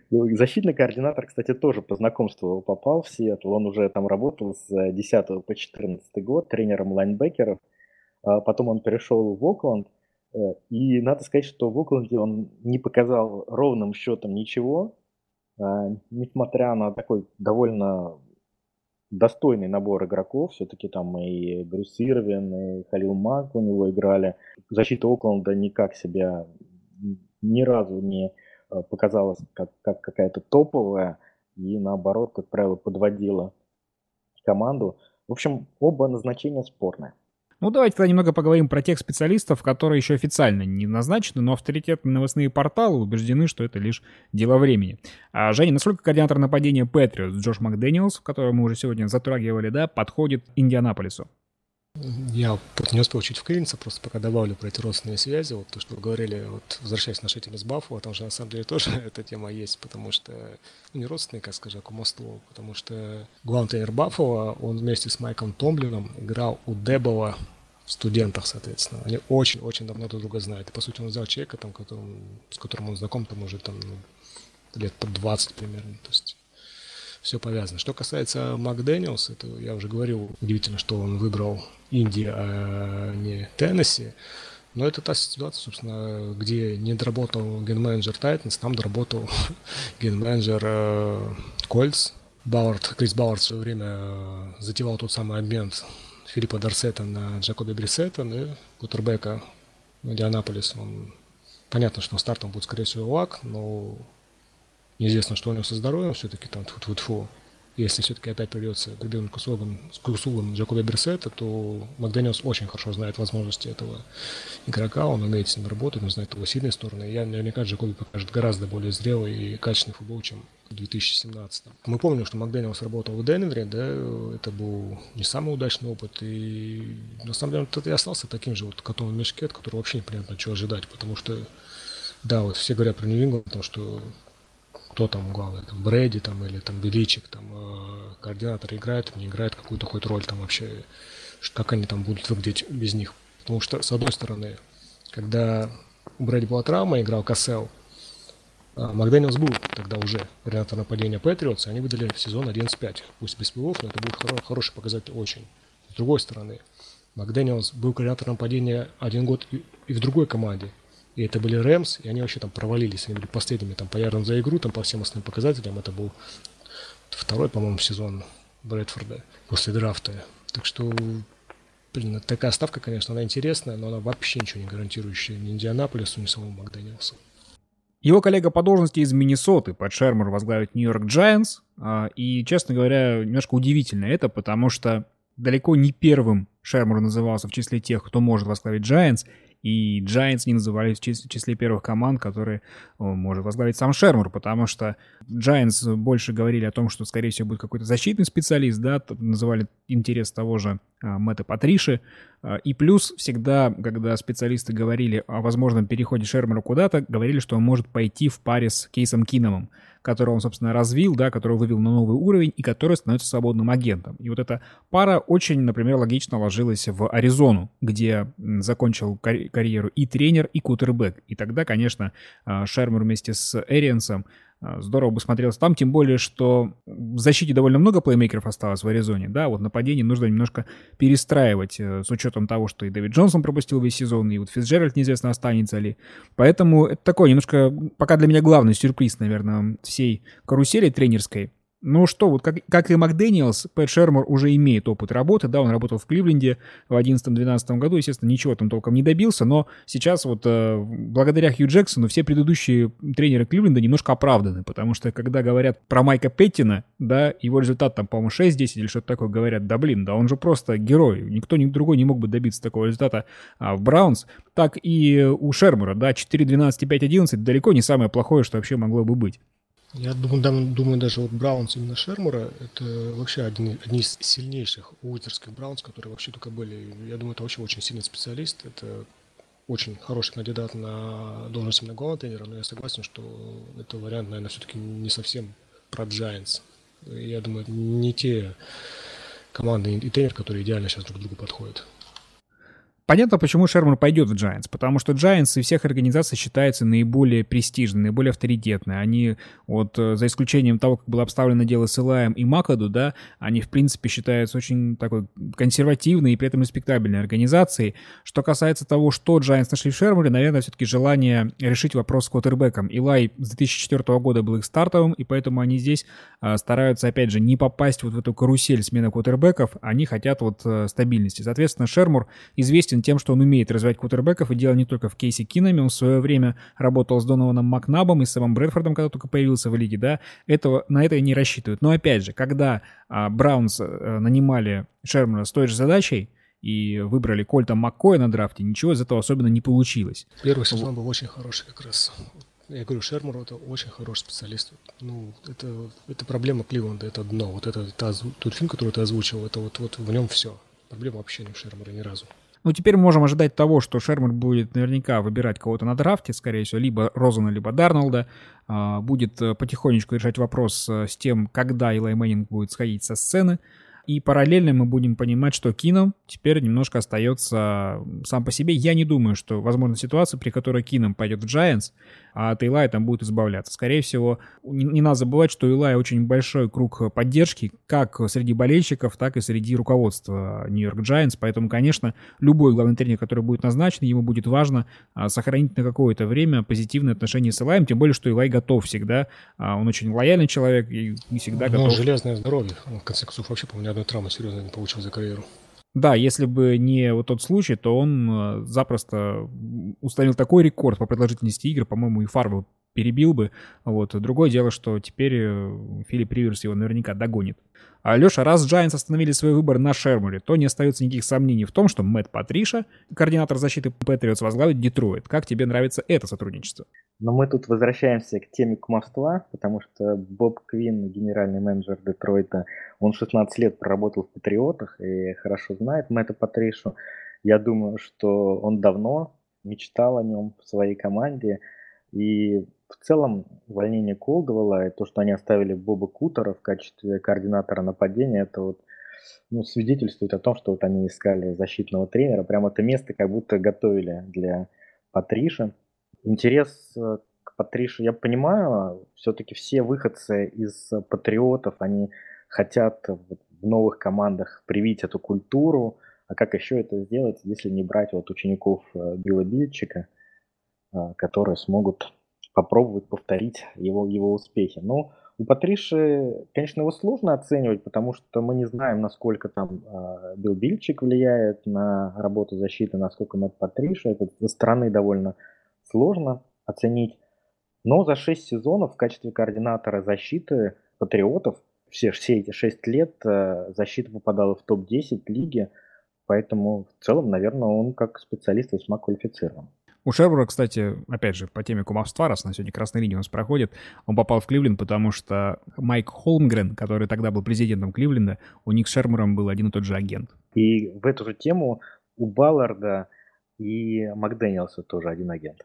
Ну, защитный координатор, кстати, тоже по знакомству попал в Сиэтл. Он уже там работал с 10 по 14 год тренером лайнбекеров. А потом он перешел в Окленд, Э, и надо сказать, что в Окленде он не показал ровным счетом ничего, а, несмотря на такой довольно достойный набор игроков. Все-таки там и Брюс Ирвин, и Халил Мак у него играли. Защита Окленда никак себя ни разу не э, показалась как, как какая-то топовая. И наоборот, как правило, подводила команду. В общем, оба назначения спорные. Ну, давайте тогда немного поговорим про тех специалистов, которые еще официально не назначены, но авторитетные новостные порталы убеждены, что это лишь дело времени. А, Женя, насколько координатор нападения Патриотс Джош Макдэниелс, которого мы уже сегодня затрагивали, да, подходит Индианаполису? Я не успел чуть вклиниться, просто пока добавлю про эти родственные связи, вот то, что вы говорили, вот возвращаясь к нашей теме с Баффало, там же на самом деле тоже эта тема есть, потому что, ну не родственные, как скажем, а кумовство, потому что главный тренер Баффало, он вместе с Майком Томлином играл у Дебова в студентах, соответственно. Они очень-очень давно друг друга знают. И, по сути, он взял человека, там, которым, с которым он знаком, там, уже там, ну, лет под 20 примерно. То есть все повязано. Что касается Макдэниелс, это я уже говорил, удивительно, что он выбрал Индию, а не Теннесси. Но это та ситуация, собственно, где не доработал ген-менеджер Тайтанс, там доработал ген-менеджер э, Кольц. Бауэрт, Крис Бауэрт в свое время э, затевал тот самый обмен Филиппа Дарсета на Джакоби Брисета, ну и Кутербека Индианаполис. Он, понятно, что стартом будет, скорее всего, Лак, но неизвестно, что у него со здоровьем, все-таки там тьфу-тьфу-тьфу если все-таки опять придется к услугам, к услугам Джакоби Берсета, то Макдэниелс очень хорошо знает возможности этого игрока, он умеет с ним работать, он знает его сильные стороны. И я наверняка Джакоби покажет гораздо более зрелый и качественный футбол, чем в 2017. Мы помним, что Макдэниелс работал в Денвере, да, это был не самый удачный опыт, и на самом деле он и остался таким же вот котом в мешке, от которого вообще непонятно, чего ожидать, потому что да, вот все говорят про Нью-Ингланд, потому что кто там главный, там Брэди там или там Беличик, там э, координатор играет, не играет какую-то хоть роль там вообще, как они там будут выглядеть без них. Потому что, с одной стороны, когда у Брэди была травма, играл Кассел, а Макдэниелс был тогда уже координатор нападения Патриотс, они выдали сезон 11-5. Пусть без пилов, но это будет хоро- хороший показатель очень. С другой стороны, Макдэниелс был координатором нападения один год и, и в другой команде. И это были Рэмс, и они вообще там провалились. Они были последними там по ярдам за игру, там по всем основным показателям. Это был второй, по-моему, сезон Брэдфорда после драфта. Так что, блин, такая ставка, конечно, она интересная, но она вообще ничего не гарантирующая ни Индианаполису, ни самому Макдэниелсу. Его коллега по должности из Миннесоты, Пэт Шермер, возглавит Нью-Йорк Giants. А, и, честно говоря, немножко удивительно это, потому что далеко не первым Шермер назывался в числе тех, кто может возглавить Giants и Giants не назывались в числе первых команд, которые может возглавить сам Шермур, потому что Giants больше говорили о том, что, скорее всего, будет какой-то защитный специалист, да, называли интерес того же а, Мэтта Патриши, а, и плюс всегда, когда специалисты говорили о возможном переходе Шермера куда-то, говорили, что он может пойти в паре с Кейсом Киномом, которого он, собственно, развил, да, которого вывел на новый уровень и который становится свободным агентом. И вот эта пара очень, например, логично ложилась в Аризону, где закончил карьеру и тренер, и кутербэк. И тогда, конечно, а, Шермер вместе с Эриансом а, здорово бы смотрелся там, тем более, что в защите довольно много плеймейкеров осталось в Аризоне, да, вот нападение нужно немножко перестраивать э, с учетом того, что и Дэвид Джонсон пропустил весь сезон, и вот Фицджеральд неизвестно останется ли. Поэтому это такой немножко, пока для меня главный сюрприз, наверное, всей карусели тренерской. Ну что, вот как, как и Макдэниелс, Пэт Шермор уже имеет опыт работы, да, он работал в Кливленде в 2011-2012 году, естественно, ничего там толком не добился, но сейчас вот э, благодаря Хью Джексону все предыдущие тренеры Кливленда немножко оправданы, потому что когда говорят про Майка Петтина, да, его результат там, по-моему, 6-10 или что-то такое, говорят, да блин, да он же просто герой, никто ни другой не мог бы добиться такого результата а, в Браунс, так и у Шермора, да, 4-12 и 5-11 далеко не самое плохое, что вообще могло бы быть. Я думаю, думаю, даже вот Браунс именно Шермура, это вообще один, одни из сильнейших уитерских Браунс, которые вообще только были. Я думаю, это очень-очень сильный специалист. Это очень хороший кандидат на должность именно главного тренера, но я согласен, что это вариант, наверное, все-таки не совсем про Giants. Я думаю, не те команды и тренер, которые идеально сейчас друг другу подходят. Понятно, почему Шерман пойдет в Giants, потому что Giants из всех организаций считается наиболее престижной, наиболее авторитетной. Они, вот э, за исключением того, как было обставлено дело с Илаем и Макаду, да, они, в принципе, считаются очень такой консервативной и при этом респектабельной организацией. Что касается того, что Giants нашли в Шермане, наверное, все-таки желание решить вопрос с квотербеком. Илай с 2004 года был их стартовым, и поэтому они здесь а, стараются, опять же, не попасть вот в эту карусель смены квотербеков, они хотят вот а, стабильности. Соответственно, Шермур известен известен тем, что он умеет развивать квотербеков, и дело не только в Кейсе Кинами, он в свое время работал с Донованом Макнабом и с Сэмом Брэдфордом, когда только появился в лиге, да, этого, на это и не рассчитывают. Но опять же, когда а, Браунс а, нанимали Шермана с той же задачей, и выбрали Кольта Маккоя на драфте, ничего из этого особенно не получилось. Первый сезон был очень хороший как раз. Я говорю, Шермур это очень хороший специалист. Ну, это, это проблема Кливленда, это дно. Вот это, это тот фильм, который ты озвучил, это вот, вот в нем все. Проблема вообще не в Шермуре ни разу. Ну, теперь можем ожидать того, что Шермер будет наверняка выбирать кого-то на драфте, скорее всего, либо Розана, либо Дарнолда. А, будет э, потихонечку решать вопрос э, с тем, когда Илай Мэннинг будет сходить со сцены. И параллельно мы будем понимать, что Кином теперь немножко остается сам по себе. Я не думаю, что возможна ситуация, при которой Кином пойдет в Giants, а от Илая там будет избавляться. Скорее всего, не, не надо забывать, что Илая очень большой круг поддержки, как среди болельщиков, так и среди руководства Нью-Йорк Giants. Поэтому, конечно, любой главный тренер, который будет назначен, ему будет важно а, сохранить на какое-то время позитивные отношения с Илаем, тем более, что Илай готов всегда. А, он очень лояльный человек и не всегда ну, готов. железное здоровье. Он, в конце концов, вообще, по-моему, ни одной травмы серьезно не получил за карьеру. Да, если бы не вот тот случай, то он э, запросто установил такой рекорд по продолжительности игр, по-моему, и Фарвел перебил бы. Вот. Другое дело, что теперь э, Филипп Риверс его наверняка догонит. А Леша, раз Giants остановили свой выбор на Шермуре, то не остается никаких сомнений в том, что Мэтт Патриша, координатор защиты Патриотс, возглавит Детройт. Как тебе нравится это сотрудничество? Но мы тут возвращаемся к теме кумовства, потому что Боб Квин, генеральный менеджер Детройта, он 16 лет проработал в Патриотах и хорошо знает Мэтта Патришу. Я думаю, что он давно мечтал о нем в своей команде. И в целом увольнение Колдовала и то, что они оставили Боба Кутера в качестве координатора нападения, это вот ну, свидетельствует о том, что вот они искали защитного тренера. Прям это место как будто готовили для Патриша. Интерес э, к Патрише, я понимаю, все-таки все выходцы из патриотов, они хотят в новых командах привить эту культуру. А как еще это сделать, если не брать вот учеников э, Билла Бильчика, э, которые смогут попробовать повторить его, его успехи. Но у Патриши, конечно, его сложно оценивать, потому что мы не знаем, насколько там э, Билл Бильчик влияет на работу защиты, насколько Мэтт Патриша. Это со стороны довольно сложно оценить. Но за 6 сезонов в качестве координатора защиты патриотов все, все эти 6 лет э, защита попадала в топ-10 лиги, поэтому в целом, наверное, он как специалист весьма квалифицирован. У Шербура, кстати, опять же, по теме кумовства, раз на сегодня красной линии у нас проходит, он попал в Кливленд, потому что Майк Холмгрен, который тогда был президентом Кливленда, у них с Шербуром был один и тот же агент. И в эту же тему у Балларда и Макдэниелса тоже один агент.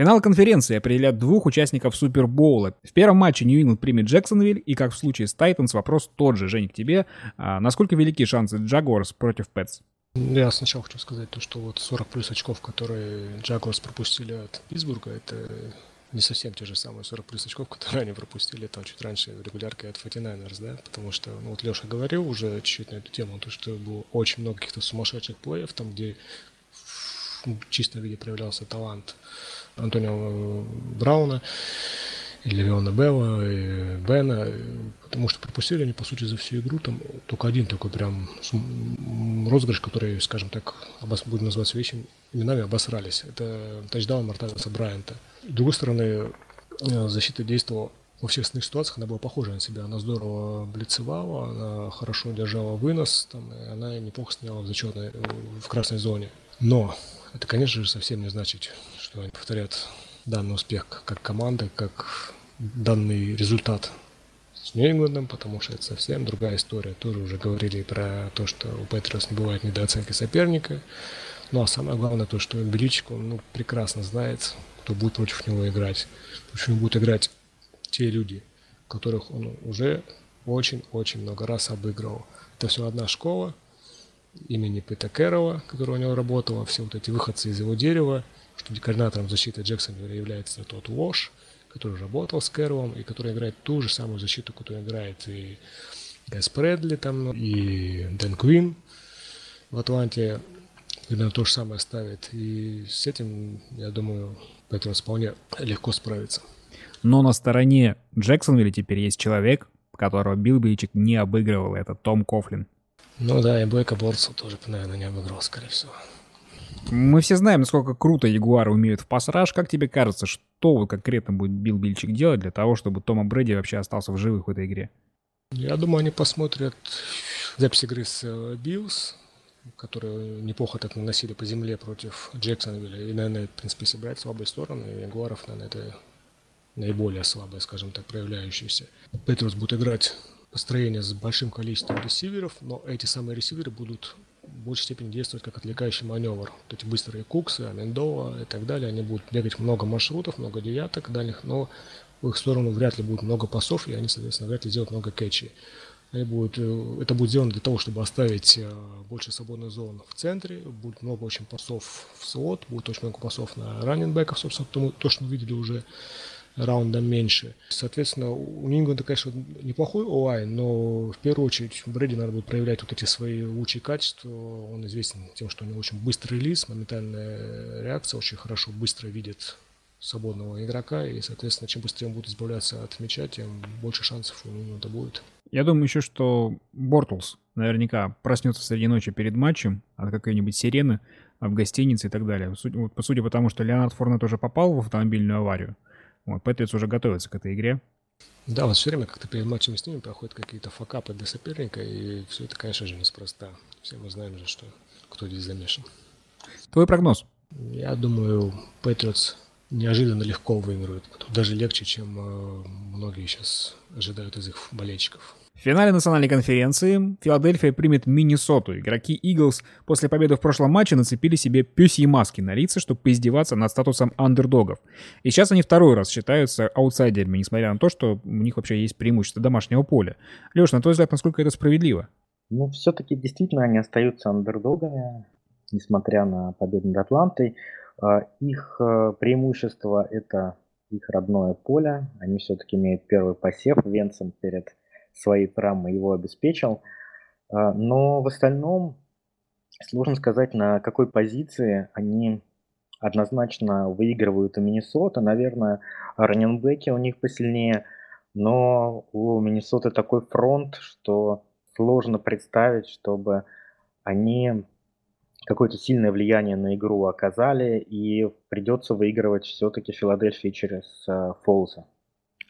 Финал конференции определят двух участников Супербоула. В первом матче Нью-Ингланд примет Джексонвиль, и как в случае с Тайтанс, вопрос тот же, Жень, к тебе. А насколько велики шансы Джагуарс против Пэтс? Я сначала хочу сказать то, что вот 40 плюс очков, которые Джагуарс пропустили от Питтсбурга, это не совсем те же самые 40 плюс очков, которые они пропустили там чуть раньше регуляркой от 49ers, да, потому что, ну вот Леша говорил уже чуть-чуть на эту тему, то, что было очень много каких-то сумасшедших плеев, там, где в чистом виде проявлялся талант Антонио Брауна, и Левиона Белла, и Бена, потому что пропустили они, по сути, за всю игру там только один такой прям розыгрыш, который, скажем так, обос... будем называть вещи именами, обосрались. Это тачдаун Мартависа Брайанта. С другой стороны, э, защита действовала во всех остальных ситуациях она была похожа на себя. Она здорово блицевала, она хорошо держала вынос, там, и она неплохо сняла в зачетной, в красной зоне. Но это, конечно же, совсем не значит, что они повторят данный успех как команда, как данный результат с Нью-Ингландом, потому что это совсем другая история. Тоже уже говорили про то, что у Патриос не бывает недооценки соперника. Ну а самое главное то, что Беличик, он ну, прекрасно знает, кто будет против него играть. Почему будут играть те люди, которых он уже очень-очень много раз обыгрывал. Это все одна школа имени Пита Кэрролла, который у него работала, все вот эти выходцы из его дерева, что координатором защиты Джексонвилля является тот Вош, который работал с Кэрролом и который играет ту же самую защиту, которую играет и Гэс Предли там, и Дэн Квин в Атланте, примерно то же самое ставит. И с этим, я думаю, Петрос вполне легко справится. Но на стороне Джексонвилля теперь есть человек, которого Билл Беличек не обыгрывал, это Том Кофлин. Ну да, и Блэка Борца тоже, наверное, не обыграл, скорее всего. Мы все знаем, насколько круто Ягуары умеют в пассаж. Как тебе кажется, что конкретно будет Билл Бильчик делать для того, чтобы Тома Брэди вообще остался в живых в этой игре? Я думаю, они посмотрят запись игры с э, Биллс, которые неплохо так наносили по земле против Джексонвилля. И, наверное, в принципе, собирать слабые стороны. Ягуаров, наверное, это наиболее слабое, скажем так, проявляющееся. Пэтриотс будет играть построение с большим количеством ресиверов, но эти самые ресиверы будут в большей степени действовать как отвлекающий маневр. Вот эти быстрые Куксы, Амендола и так далее, они будут бегать много маршрутов, много девяток дальних, но в их сторону вряд ли будет много пасов, и они, соответственно, вряд ли сделают много кэчей. Они будут, э, это будет сделано для того, чтобы оставить э, больше свободных зон в центре, будет много очень пасов в слот, будет очень много пасов на раннинбеков, собственно, то, что мы видели уже раундом меньше. Соответственно, у Нингленда, конечно, неплохой онлайн, но в первую очередь Брэди надо будет проявлять вот эти свои лучшие качества. Он известен тем, что у него очень быстрый релиз, моментальная реакция, очень хорошо, быстро видит свободного игрока, и, соответственно, чем быстрее он будет избавляться от мяча, тем больше шансов у Нингленда будет. Я думаю еще, что Бортлс наверняка проснется среди ночи перед матчем от какой-нибудь сирены в гостинице и так далее. Судя по тому, что Леонард Форнет уже попал в автомобильную аварию, вот, Патриотс уже готовится к этой игре. Да, вот все время как-то перед матчем с ними проходят какие-то факапы для соперника, и все это, конечно же, неспроста. Все мы знаем же, что кто здесь замешан. Твой прогноз? Я думаю, Патриотс неожиданно легко выиграют. Даже легче, чем э, многие сейчас ожидают из их болельщиков. В финале национальной конференции Филадельфия примет Миннесоту. Игроки Иглс после победы в прошлом матче нацепили себе пёсьи маски на лица, чтобы поиздеваться над статусом андердогов. И сейчас они второй раз считаются аутсайдерами, несмотря на то, что у них вообще есть преимущество домашнего поля. Леш, на твой взгляд, насколько это справедливо? Ну, все-таки действительно они остаются андердогами, несмотря на победу над Атлантой. А, их э, преимущество – это их родное поле. Они все-таки имеют первый посев венцем перед своей травмы его обеспечил. А, но в остальном сложно сказать, на какой позиции они однозначно выигрывают у Миннесота. Наверное, раненбеки у них посильнее. Но у Миннесоты такой фронт, что сложно представить, чтобы они какое-то сильное влияние на игру оказали, и придется выигрывать все-таки Филадельфии через э, Фолза.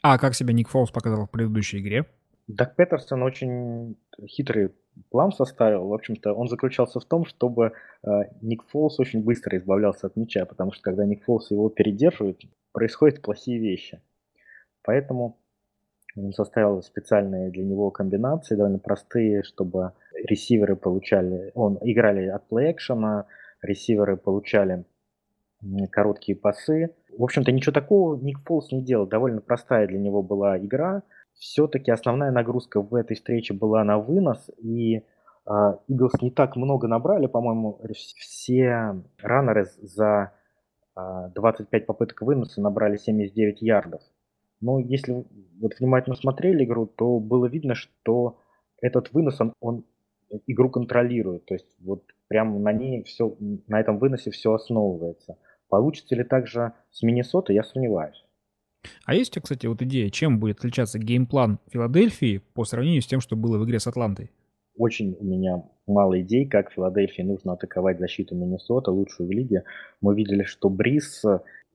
А как себя Ник Фолз показал в предыдущей игре? Даг Петерсон очень хитрый план составил. В общем-то, он заключался в том, чтобы э, Ник Фолс очень быстро избавлялся от мяча, потому что когда Ник Фолс его передерживает, происходят плохие вещи. Поэтому он составил специальные для него комбинации, довольно простые, чтобы ресиверы получали, он играли от плей-экшена, ресиверы получали короткие пасы. В общем-то, ничего такого Ник Фолс не делал. Довольно простая для него была игра – все-таки основная нагрузка в этой встрече была на вынос, и Иглс а, не так много набрали, по-моему, все раннеры за 25 а, попыток выноса набрали 79 ярдов. Но если вот внимательно смотрели игру, то было видно, что этот вынос, он, он игру контролирует. То есть вот прямо на ней все, на этом выносе все основывается. Получится ли также с Миннесотой, я сомневаюсь. А есть у тебя, кстати, вот идея, чем будет отличаться геймплан Филадельфии по сравнению с тем, что было в игре с Атлантой? Очень у меня мало идей, как Филадельфии нужно атаковать защиту Миннесота, лучшую в лиге. Мы видели, что Брис,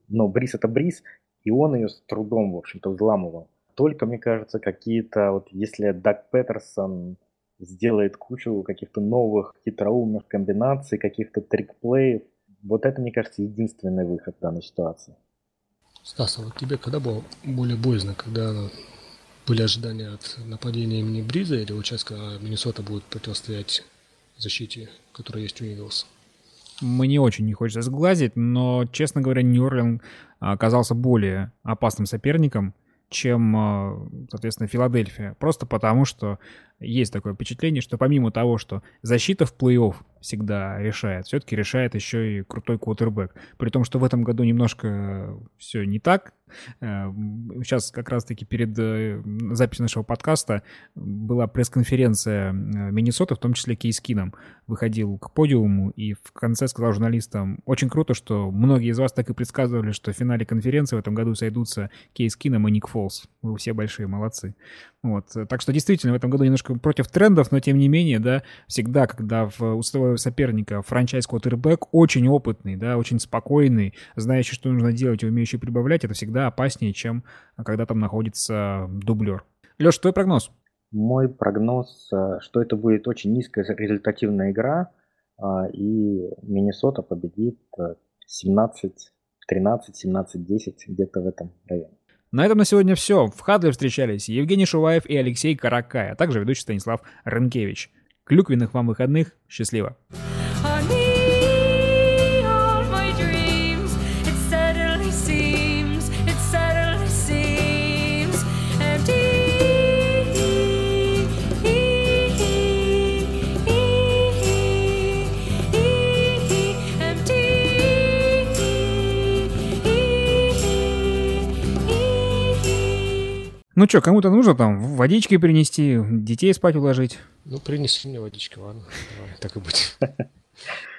ну, Брис это Брис, и он ее с трудом, в общем-то, взламывал. Только, мне кажется, какие-то, вот если Даг Петерсон сделает кучу каких-то новых хитроумных комбинаций, каких-то трикплеев, вот это, мне кажется, единственный выход в данной ситуации. Стас, а вот тебе когда было более боязно, когда были ожидания от нападения имени Бриза или участка Миннесота будет противостоять защите, которая есть у Иглс? Мне очень не хочется сглазить, но, честно говоря, Нью-Орлен оказался более опасным соперником, чем, э, соответственно, Филадельфия. Просто потому, что есть такое впечатление, что помимо того, что защита в плей-офф всегда решает, все-таки решает еще и крутой квотербек. При том, что в этом году немножко все не так. Сейчас как раз-таки перед записью нашего подкаста была пресс-конференция Миннесоты, в том числе Кейс Кином, выходил к подиуму и в конце сказал журналистам, очень круто, что многие из вас так и предсказывали, что в финале конференции в этом году сойдутся Кейс Кином и Ник Фолс. Вы все большие молодцы. Вот. Так что действительно в этом году немножко против трендов, но тем не менее, да, всегда, когда в своего соперника франчайз квотербек очень опытный, да, очень спокойный, знающий, что нужно делать и умеющий прибавлять, это всегда опаснее, чем когда там находится дублер. Леш, твой прогноз? Мой прогноз, э, что это будет очень низкая результативная игра, а, и Миннесота победит 17 13, 17, 10, где-то в этом районе. На этом на сегодня все. В Хадле встречались Евгений Шуваев и Алексей Каракай, а также ведущий Станислав Ренкевич. Клюквенных вам выходных. Счастливо. Ну что, кому-то нужно там водички принести, детей спать уложить? Ну, принеси мне водички, ладно. Давай, так и быть.